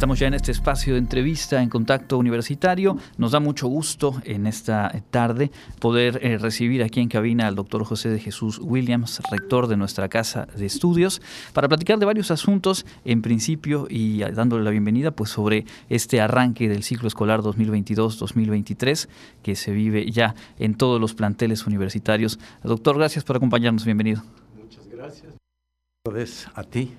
Estamos ya en este espacio de entrevista en contacto universitario. Nos da mucho gusto en esta tarde poder eh, recibir aquí en cabina al doctor José de Jesús Williams, rector de nuestra casa de estudios, para platicar de varios asuntos, en principio y dándole la bienvenida pues sobre este arranque del ciclo escolar 2022-2023 que se vive ya en todos los planteles universitarios. Doctor, gracias por acompañarnos. Bienvenido. Muchas gracias. A ti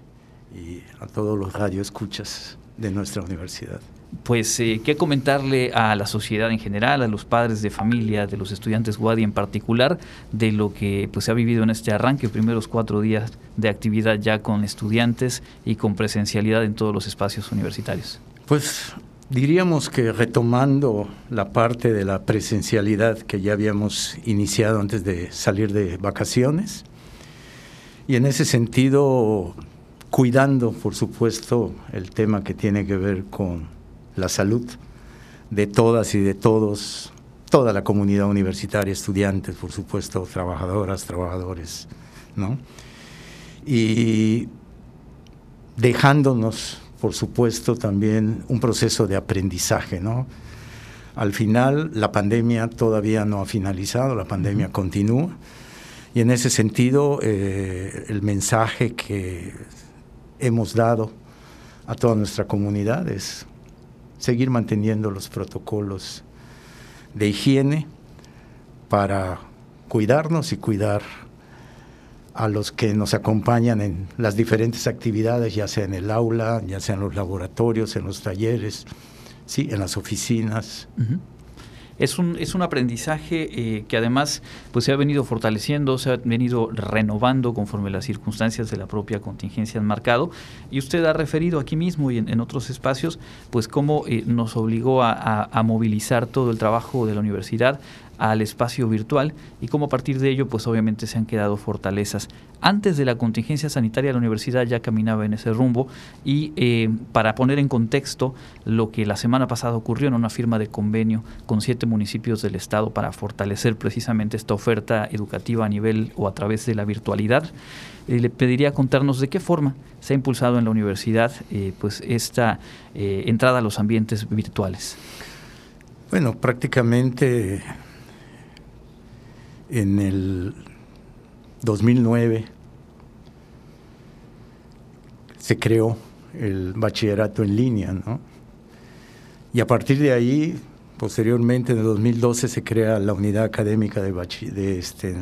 y a todos los radioescuchas de nuestra universidad. Pues, eh, ¿qué comentarle a la sociedad en general, a los padres de familia, de los estudiantes Wadi en particular, de lo que pues, se ha vivido en este arranque, primeros cuatro días de actividad ya con estudiantes y con presencialidad en todos los espacios universitarios? Pues diríamos que retomando la parte de la presencialidad que ya habíamos iniciado antes de salir de vacaciones, y en ese sentido cuidando, por supuesto, el tema que tiene que ver con la salud de todas y de todos, toda la comunidad universitaria, estudiantes, por supuesto, trabajadoras, trabajadores, ¿no? Y dejándonos, por supuesto, también un proceso de aprendizaje, ¿no? Al final, la pandemia todavía no ha finalizado, la pandemia continúa, y en ese sentido, eh, el mensaje que hemos dado a toda nuestra comunidad es seguir manteniendo los protocolos de higiene para cuidarnos y cuidar a los que nos acompañan en las diferentes actividades, ya sea en el aula, ya sea en los laboratorios, en los talleres, sí, en las oficinas, es un, es un aprendizaje eh, que además pues, se ha venido fortaleciendo, se ha venido renovando conforme las circunstancias de la propia contingencia han marcado. Y usted ha referido aquí mismo y en, otros espacios, pues cómo eh, nos obligó a, movilizar todo el trabajo de la universidad al espacio virtual y cómo a partir de ello pues obviamente se han quedado fortalezas. Antes de la contingencia sanitaria la universidad ya caminaba en ese rumbo y eh, para poner en contexto lo que la semana pasada ocurrió en una firma de convenio con siete municipios del estado para fortalecer precisamente esta oferta educativa a nivel o a través de la virtualidad, eh, le pediría contarnos de qué forma se ha impulsado en la universidad eh, pues esta entrada a los ambientes virtuales. Bueno, prácticamente en el 2009 se creó el bachillerato en línea, ¿no? Y a partir de ahí, posteriormente en el 2012 se crea la unidad académica de, de este,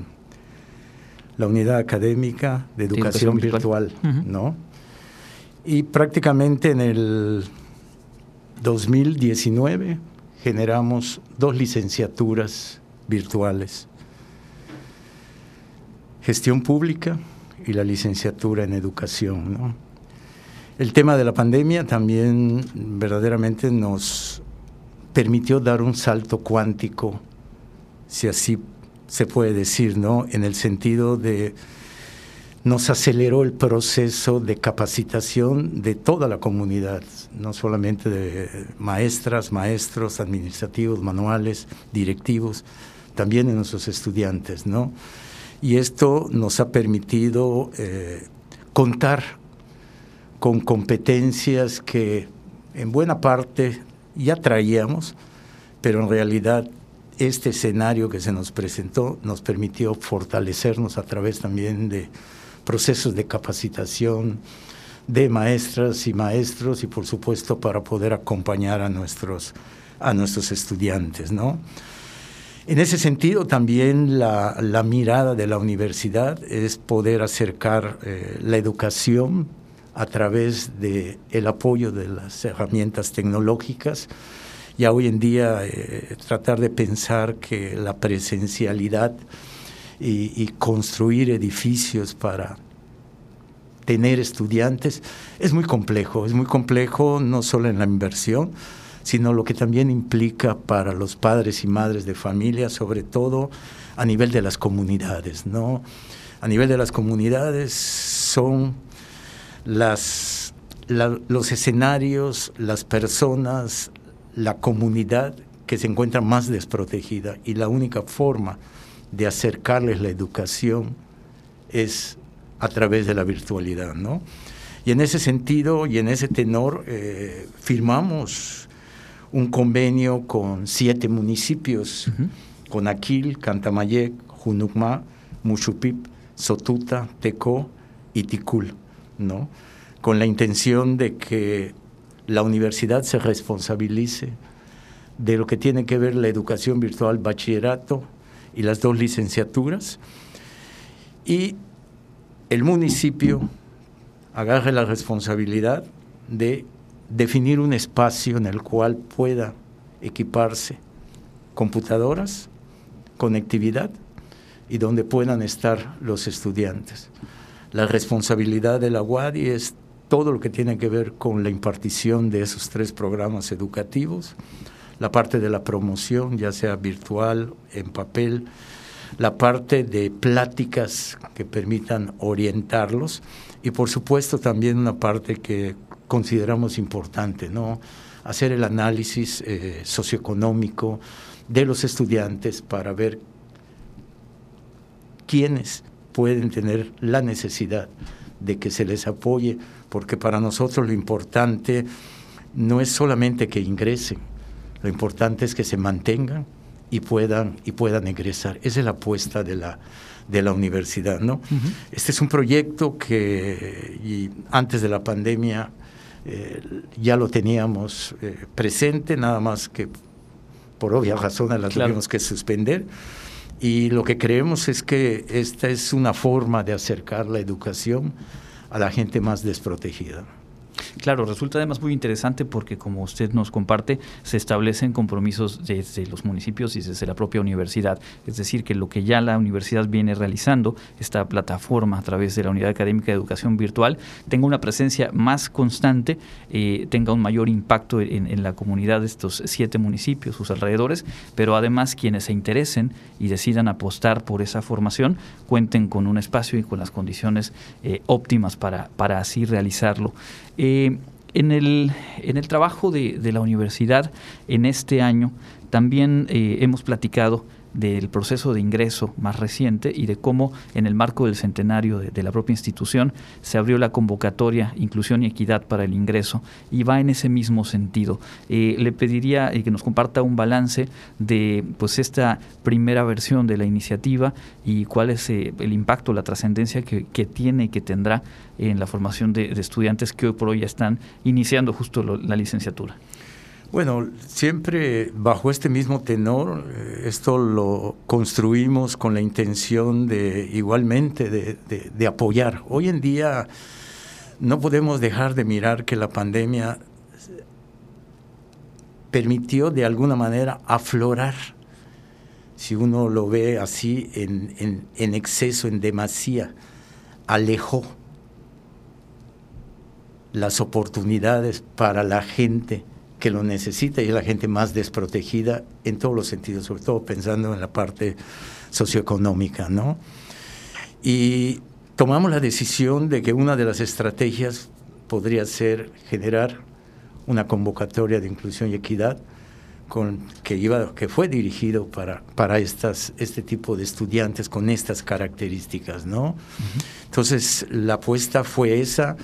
la unidad académica de educación, virtual, ¿no? Y prácticamente en el 2019 generamos dos licenciaturas virtuales gestión pública y la licenciatura en educación. El tema de la pandemia también verdaderamente nos permitió dar un salto cuántico, si así se puede decir, ¿no? En el sentido de nos aceleró el proceso de capacitación de toda la comunidad, no solamente de maestras, maestros, administrativos, manuales, directivos, también de nuestros estudiantes, ¿no? Y esto nos ha permitido eh, contar con competencias que en buena parte ya traíamos, pero en realidad este escenario que se nos presentó nos permitió fortalecernos a través también de procesos de capacitación de maestras y maestros y por supuesto para poder acompañar a nuestros a nuestros estudiantes, ¿no? En ese sentido, también la, mirada de la universidad es poder acercar eh, la educación a través del el apoyo de las herramientas tecnológicas. Ya hoy en día eh, tratar de pensar que la presencialidad y construir edificios para tener estudiantes es muy complejo, es muy complejo no solo en la inversión, sino lo que también implica para los padres y madres de familia, sobre todo a nivel de las comunidades, ¿no? A nivel de las comunidades son los escenarios, las personas, la comunidad que se encuentra más desprotegida y la única forma de acercarles la educación es a través de la virtualidad, ¿no? Y en ese sentido y en ese tenor eh, firmamos un convenio con siete municipios, con Aquil, Cantamayec, Junucma, Muchupip, Sotuta, Tecó y Ticul, ¿no? con la intención de que la universidad se responsabilice de lo que tiene que ver la educación virtual, bachillerato y las dos licenciaturas, y el municipio agarre la responsabilidad de definir un espacio en el cual pueda equiparse computadoras, conectividad y donde puedan estar los estudiantes. La responsabilidad de la UADI es todo lo que tiene que ver con la impartición de esos tres programas educativos, la parte de la promoción, ya sea virtual, en papel, la parte de pláticas que permitan orientarlos y por supuesto también una parte que consideramos importante, ¿no? hacer el análisis eh, socioeconómico de los estudiantes para ver quiénes pueden tener la necesidad de que se les apoye, porque para nosotros lo importante no es solamente que ingresen, lo importante es que se mantengan y puedan, y puedan egresar. Esa es la apuesta de la, de la universidad. ¿no? Este es un proyecto que y antes de la pandemia eh, ya lo teníamos eh, presente, nada más que por obvias razones la tuvimos que suspender. Y lo que creemos es que esta es una forma de acercar la educación a la gente más desprotegida. Claro, resulta además muy interesante porque, como usted nos comparte, se establecen compromisos desde los municipios y desde la propia universidad. Es decir, que lo que ya la universidad viene realizando, esta plataforma a través de la Unidad Académica de Educación Virtual, tenga una presencia más constante, eh, tenga un mayor impacto en, la comunidad de estos siete municipios, sus alrededores, pero además quienes se interesen y decidan apostar por esa formación, cuenten con un espacio y con las condiciones eh, óptimas para, para así realizarlo. Eh, en, el, en el trabajo de, la universidad en este año también eh, hemos platicado del proceso de ingreso más reciente y de cómo en el marco del centenario de, la propia institución se abrió la convocatoria Inclusión y Equidad para el ingreso y va en ese mismo sentido. Eh, le pediría eh, que nos comparta un balance de pues esta primera versión de la iniciativa y cuál es eh, el impacto, la trascendencia que, tiene y que tendrá en la formación de, estudiantes que hoy por hoy ya están iniciando justo la licenciatura. Bueno, siempre bajo este mismo tenor, eh, esto lo construimos con la intención de igualmente de, apoyar. Hoy en día no podemos dejar de mirar que la pandemia permitió de alguna manera aflorar, si uno lo ve así en, en exceso, en demasía, alejó las oportunidades para la gente que lo necesita y es la gente más desprotegida en todos los sentidos, sobre todo pensando en la parte socioeconómica, ¿no? Y tomamos la decisión de que una de las estrategias podría ser generar una convocatoria de inclusión y equidad con, que, iba, que fue dirigido para, para estas, este tipo de estudiantes con estas características, ¿no? Entonces, la apuesta fue esa,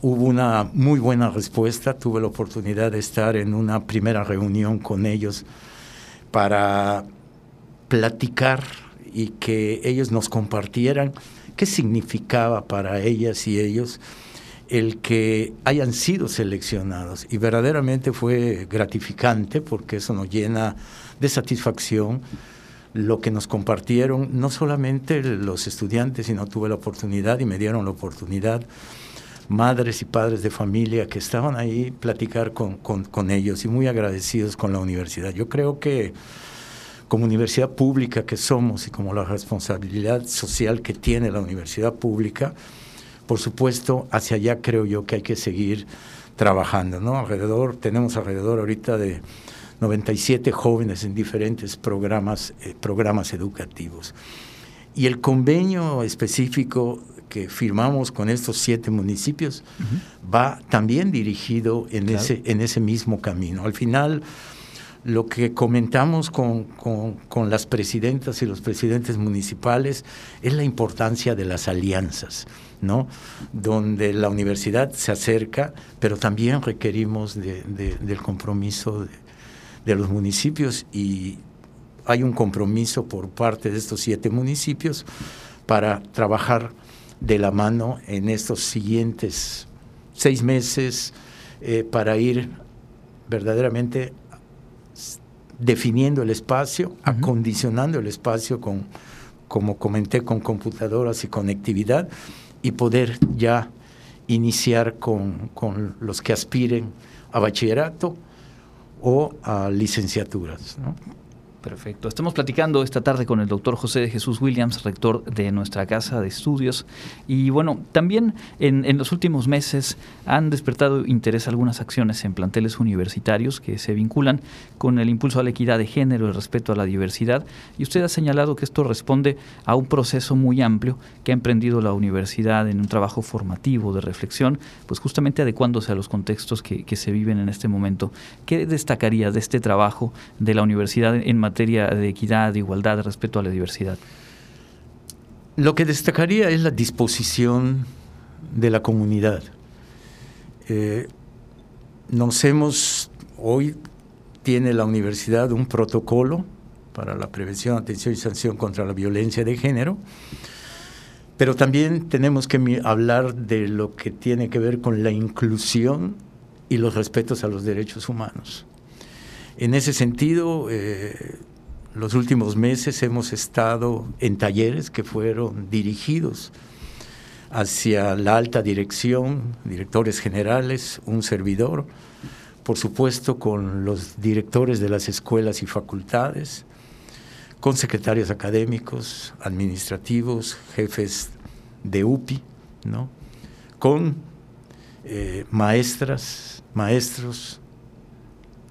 hubo una muy buena respuesta. Tuve la oportunidad de estar en una primera reunión con ellos para platicar y que ellos nos compartieran qué significaba para ellas y ellos el que hayan sido seleccionados. Y verdaderamente fue gratificante porque eso nos llena de satisfacción lo que nos compartieron, no solamente los estudiantes, sino tuve la oportunidad y me dieron la oportunidad madres y padres de familia que estaban ahí platicar con, con, ellos y muy agradecidos con la universidad. Yo creo que como universidad pública que somos y como la responsabilidad social que tiene la universidad pública, por supuesto, hacia allá creo yo que hay que seguir trabajando, ¿no? Alrededor, tenemos alrededor ahorita de 97 jóvenes en diferentes programas, eh, programas educativos. Y el convenio específico que firmamos con estos siete municipios va también dirigido en, ese, en ese mismo camino. Al final, lo que comentamos con, con, las presidentas y los presidentes municipales es la importancia de las alianzas, ¿no? Donde la universidad se acerca, pero también requerimos del compromiso de, los municipios y hay un compromiso por parte de estos siete municipios para trabajar de la mano en estos siguientes seis meses eh, para ir verdaderamente definiendo el espacio, acondicionando el espacio con, como comenté, con computadoras y conectividad y poder ya iniciar con, con los que aspiren a bachillerato o a licenciaturas. ¿no? Perfecto. Estamos platicando esta tarde con el doctor José de Jesús Williams, rector de nuestra casa de estudios. Y bueno, también en, los últimos meses han despertado interés algunas acciones en planteles universitarios que se vinculan con el impulso a la equidad de género, el respeto a la diversidad. Y usted ha señalado que esto responde a un proceso muy amplio que ha emprendido la universidad en un trabajo formativo de reflexión, pues justamente adecuándose a los contextos que, que se viven en este momento. ¿Qué destacaría de este trabajo de la universidad en materia materia de equidad, igualdad, respeto a la diversidad? Lo que destacaría es la disposición de la comunidad. Eh, nos hemos, hoy tiene la universidad un protocolo para la prevención, atención y sanción contra la violencia de género, pero también tenemos que hablar de lo que tiene que ver con la inclusión y los respetos a los derechos humanos. En ese sentido, eh, los últimos meses hemos estado en talleres que fueron dirigidos hacia la alta dirección, directores generales, un servidor, por supuesto con los directores de las escuelas y facultades, con secretarios académicos, administrativos, jefes de UPI, ¿no? con eh, maestras, maestros,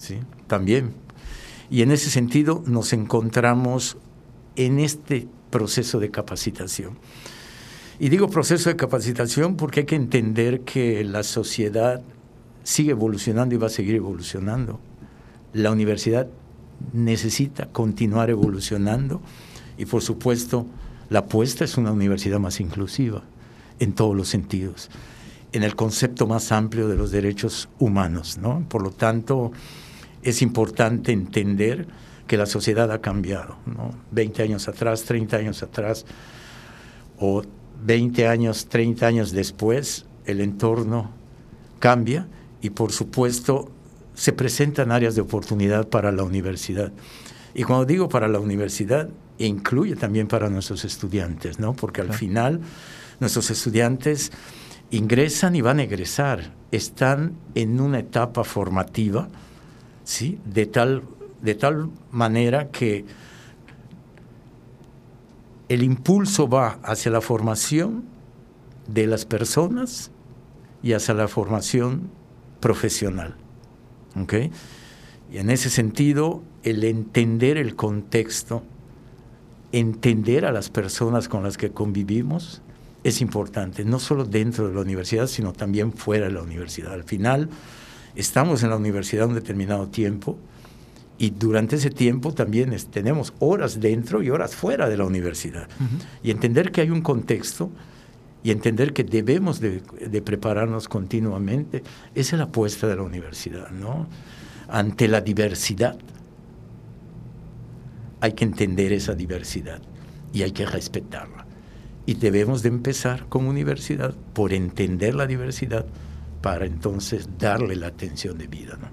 ¿sí? también. Y en ese sentido nos encontramos en este proceso de capacitación. Y digo proceso de capacitación porque hay que entender que la sociedad sigue evolucionando y va a seguir evolucionando. La universidad necesita continuar evolucionando y por supuesto la apuesta es una universidad más inclusiva en todos los sentidos, en el concepto más amplio de los derechos humanos, ¿no? Por lo tanto, es importante entender que la sociedad ha cambiado, ¿no? 20 años atrás, 30 años atrás, o 20 años, 30 años después, el entorno cambia y por supuesto se presentan áreas de oportunidad para la universidad. Y cuando digo para la universidad, incluye también para nuestros estudiantes, ¿no? Porque al final nuestros estudiantes ingresan y van a egresar, están en una etapa formativa, ¿sí? de, tal, de tal manera que el impulso va hacia la formación de las personas y hacia la formación profesional. Y en ese sentido, el entender el contexto, entender a las personas con las que convivimos, es importante, no solo dentro de la universidad, sino también fuera de la universidad. Al final, estamos en la universidad un determinado tiempo y durante ese tiempo también tenemos horas dentro y horas fuera de la universidad. Y entender que hay un contexto y entender que debemos de, prepararnos continuamente, esa es la apuesta de la universidad, ¿no? Ante la diversidad hay que entender esa diversidad y hay que respetarla. Y debemos de empezar como universidad por entender la diversidad para entonces darle la atención de vida. ¿no?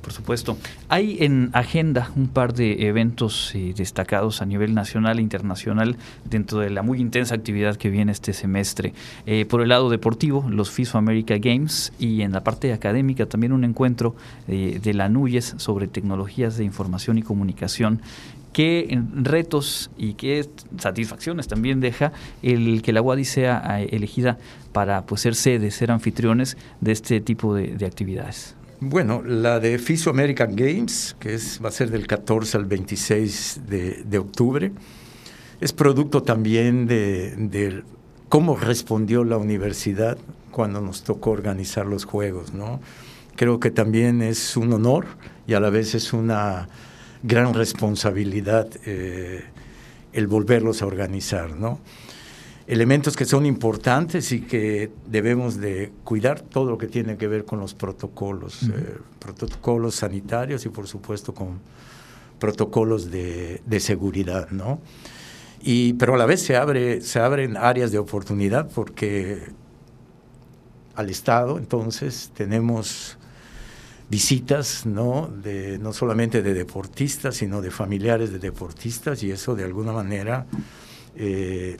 Por supuesto. Hay en agenda un par de eventos eh, destacados a nivel nacional e internacional dentro de la muy intensa actividad que viene este semestre. Eh, por el lado deportivo, los FISO America Games y en la parte académica también un encuentro eh, de la NUYES sobre tecnologías de información y comunicación qué retos y qué satisfacciones también deja el que la UADI sea eh, elegida para pues, ser sede, ser anfitriones de este tipo de, actividades. Bueno, la de FISO American Games, que es, va a ser del 14 al 26 de, octubre, es producto también de, de, cómo respondió la universidad cuando nos tocó organizar los juegos, ¿no? Creo que también es un honor y a la vez es una gran responsabilidad eh, el volverlos a organizar, ¿no? Elementos que son importantes y que debemos de cuidar todo lo que tiene que ver con los protocolos, eh, protocolos sanitarios y por supuesto con protocolos de, de seguridad, ¿no? Y, pero a la vez se, abre, se abren áreas de oportunidad porque al Estado entonces tenemos visitas, ¿no? De, no solamente de deportistas, sino de familiares de deportistas, y eso de alguna manera eh,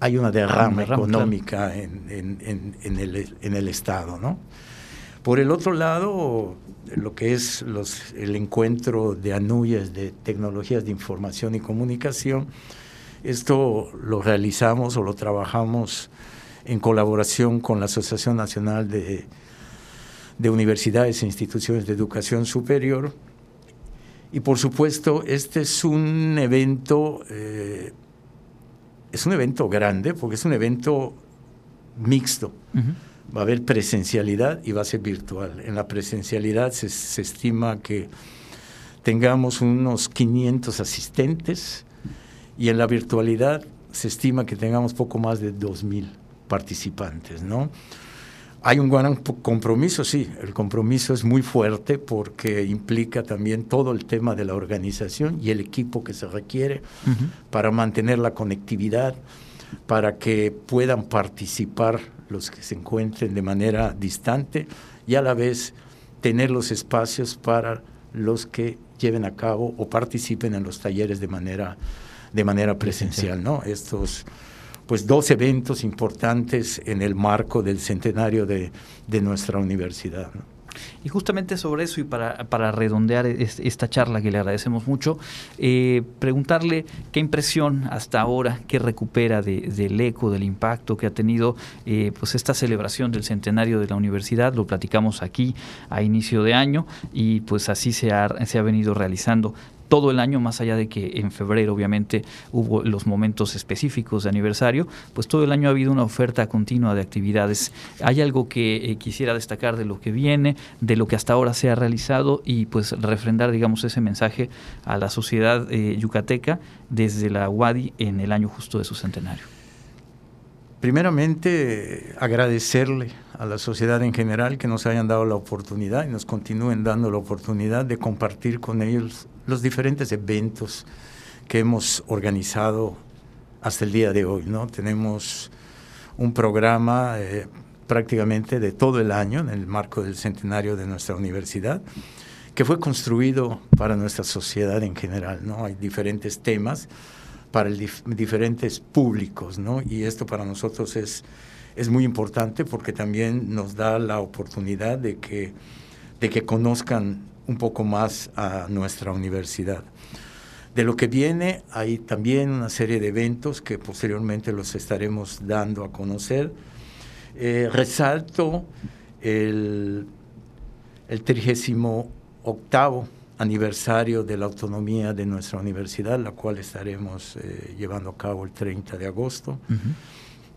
hay una derrama, económica en, en, el, en, el, Estado, ¿no? Por el otro lado, lo que es los, el encuentro de ANUYES de tecnologías de información y comunicación, esto lo realizamos o lo trabajamos en colaboración con la Asociación Nacional de de universidades e instituciones de educación superior. Y por supuesto, este es un evento, eh, es un evento grande porque es un evento mixto. Va a haber presencialidad y va a ser virtual. En la presencialidad se, se estima que tengamos unos 500 asistentes y en la virtualidad se estima que tengamos poco más de 2.000 participantes, ¿no? Hay un gran compromiso, sí, el compromiso es muy fuerte porque implica también todo el tema de la organización y el equipo que se requiere para mantener la conectividad, para que puedan participar los que se encuentren de manera distante y a la vez tener los espacios para los que lleven a cabo o participen en los talleres de manera, de manera presencial, ¿no? Estos pues dos eventos importantes en el marco del centenario de, nuestra universidad. Y justamente sobre eso y para, para redondear esta charla que le agradecemos mucho, eh, preguntarle qué impresión hasta ahora, qué recupera del eco, del impacto que ha tenido eh, pues esta celebración del centenario de la universidad, lo platicamos aquí a inicio de año y pues así se ha, se ha venido realizando todo el año, más allá de que en febrero obviamente hubo los momentos específicos de aniversario, pues todo el año ha habido una oferta continua de actividades. ¿Hay algo que eh, quisiera destacar de lo que viene, de lo que hasta ahora se ha realizado y pues refrendar, digamos, ese mensaje a la sociedad eh, yucateca desde la UADI en el año justo de su centenario? Primeramente, agradecerle a la sociedad en general que nos hayan dado la oportunidad y nos continúen dando la oportunidad de compartir con ellos los diferentes eventos que hemos organizado hasta el día de hoy. ¿no? Tenemos un programa eh, prácticamente de todo el año en el marco del centenario de nuestra universidad que fue construido para nuestra sociedad en general. ¿no? Hay diferentes temas para diferentes públicos, ¿no? Y esto para nosotros es, es muy importante porque también nos da la oportunidad de que, de que conozcan un poco más a nuestra universidad. De lo que viene hay también una serie de eventos que posteriormente los estaremos dando a conocer. Eh, resalto el, el 38 aniversario de la autonomía de nuestra universidad, la cual estaremos eh, llevando a cabo el 30 de agosto,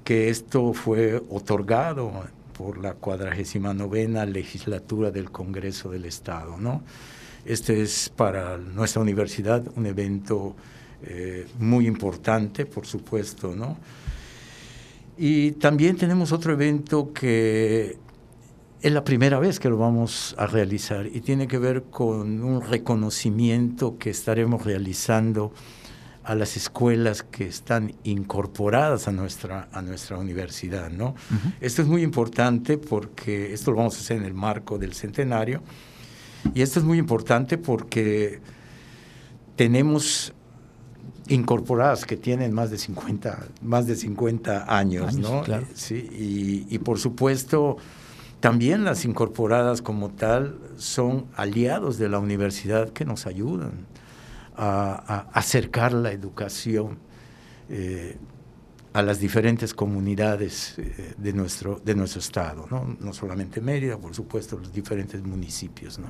que esto fue otorgado por la cuadragésima novena legislatura del Congreso del Estado. ¿no? Este es para nuestra universidad un evento eh, muy importante, por supuesto, ¿no? Y también tenemos otro evento que es la primera vez que lo vamos a realizar y tiene que ver con un reconocimiento que estaremos realizando a las escuelas que están incorporadas a nuestra, a nuestra universidad. ¿no? Esto es muy importante porque esto lo vamos a hacer en el marco del centenario y esto es muy importante porque tenemos incorporadas que tienen más de 50, más de 50 años, ¿no? Sí, y, y por supuesto también las incorporadas como tal son aliados de la universidad que nos ayudan a, acercar la educación eh, a las diferentes comunidades eh, de, nuestro, de nuestro estado, ¿no? no solamente Mérida, por supuesto, los diferentes municipios. ¿no?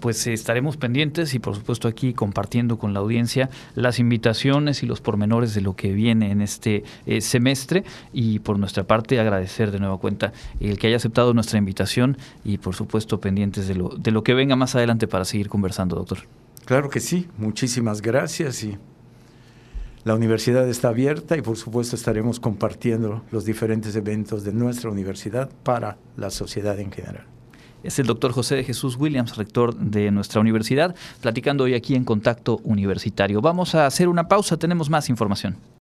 Pues estaremos pendientes y por supuesto aquí compartiendo con la audiencia las invitaciones y los pormenores de lo que viene en este eh, semestre y por nuestra parte agradecer de nueva cuenta el que haya aceptado nuestra invitación y por supuesto pendientes de lo, de lo que venga más adelante para seguir conversando, doctor. Claro que sí, muchísimas gracias y la universidad está abierta y por supuesto estaremos compartiendo los diferentes eventos de nuestra universidad para la sociedad en general. Es el doctor José de Jesús Williams, rector de nuestra universidad, platicando hoy aquí en Contacto Universitario. Vamos a hacer una pausa, tenemos más información.